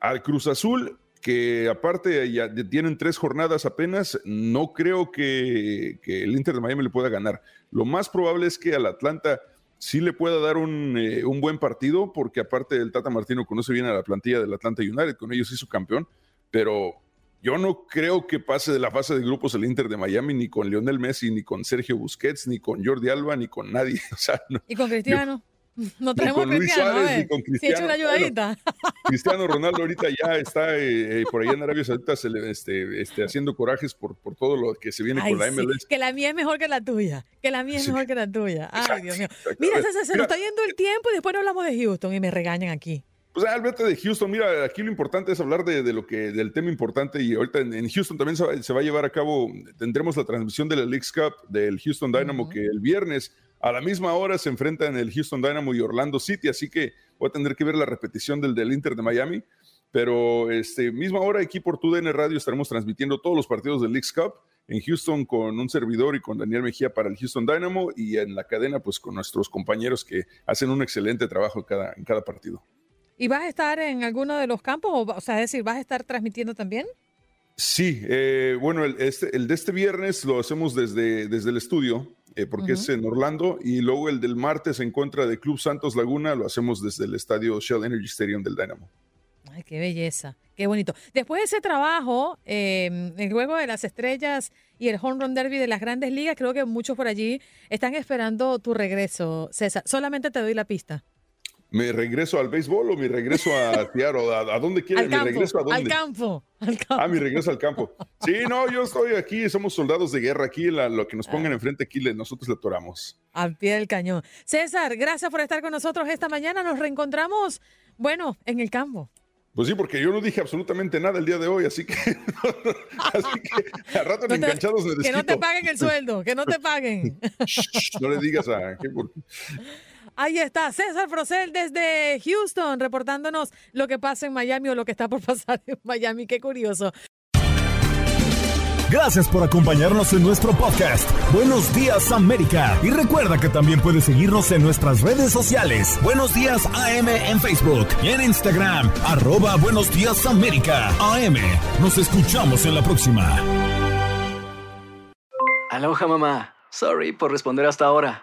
al Cruz Azul, que aparte ya tienen tres jornadas apenas, no creo que, que el Inter de Miami le pueda ganar. Lo más probable es que al Atlanta sí le pueda dar eh, un, buen partido, porque aparte el Tata Martino conoce bien a la plantilla del Atlanta United, con ellos hizo campeón, pero yo no creo que pase de la fase de grupos el Inter de Miami, ni con Lionel Messi, ni con Sergio Busquets, ni con Jordi Alba, ni con nadie. ¿Y con Cristiano? No tenemos con Luis Suárez, ni con Cristiano. una ayudadita. Cristiano Ronaldo ahorita ya está eh, eh, por allá en Arabia Saudita este, este, haciendo corajes por, por todo lo que se viene con la MLS. que la mía es mejor que la tuya. Que la mía es mejor que la tuya. Ay, Dios mío. Mira, se, nos está yendo el tiempo y después no hablamos de Houston y me regañan aquí. Pues álvate de Houston, mira, aquí lo importante es hablar de, lo que, del tema importante y ahorita en, Houston también se va, se va, a llevar a cabo, tendremos la transmisión de la League's Cup del Houston Dynamo que el viernes a la misma hora se enfrentan el Houston Dynamo y Orlando City, así que voy a tener que ver la repetición del, del Inter de Miami. Pero este misma hora aquí por TUDN Radio estaremos transmitiendo todos los partidos del Leagues Cup en Houston con un servidor y con Daniel Mejía para el Houston Dynamo y en la cadena pues con nuestros compañeros que hacen un excelente trabajo en cada, en cada partido. ¿Y vas a estar en alguno de los campos? O, sea, es decir, ¿vas a estar transmitiendo también? Sí, eh, bueno, el, este, el de este viernes lo hacemos desde, desde el estudio eh, porque es en Orlando, y luego el del martes en contra de Club Santos Laguna lo hacemos desde el estadio Shell Energy Stadium del Dynamo. Ay, qué belleza, qué bonito. Después de ese trabajo, eh, el juego de las estrellas y el home run derby de las grandes ligas, creo que muchos por allí están esperando tu regreso, César. Solamente te doy la pista. ¿Me regreso al béisbol o mi regreso a Seattle? ¿A, dónde quieres? ¿Mi regreso a dónde? Al campo, al campo. Ah, mi regreso al campo. Sí, no, yo estoy aquí, somos soldados de guerra aquí, lo que nos pongan ah. enfrente aquí, nosotros le atoramos. Al pie del cañón. César, gracias por estar con nosotros esta mañana. Nos reencontramos, bueno, en el campo. Pues sí, porque yo no dije absolutamente nada el día de hoy, así que, así que a rato enganchados me Que no te paguen el sueldo, que no te paguen. no le digas a... Ahí está César Procel desde Houston reportándonos lo que pasa en Miami o lo que está por pasar en Miami. Qué curioso. Gracias por acompañarnos en nuestro podcast. Buenos días América. Y recuerda que también puedes seguirnos en nuestras redes sociales. Buenos días AM en Facebook y en Instagram. Arroba Buenos días América. AM. Nos escuchamos en la próxima. Aloha mamá. Sorry por responder hasta ahora.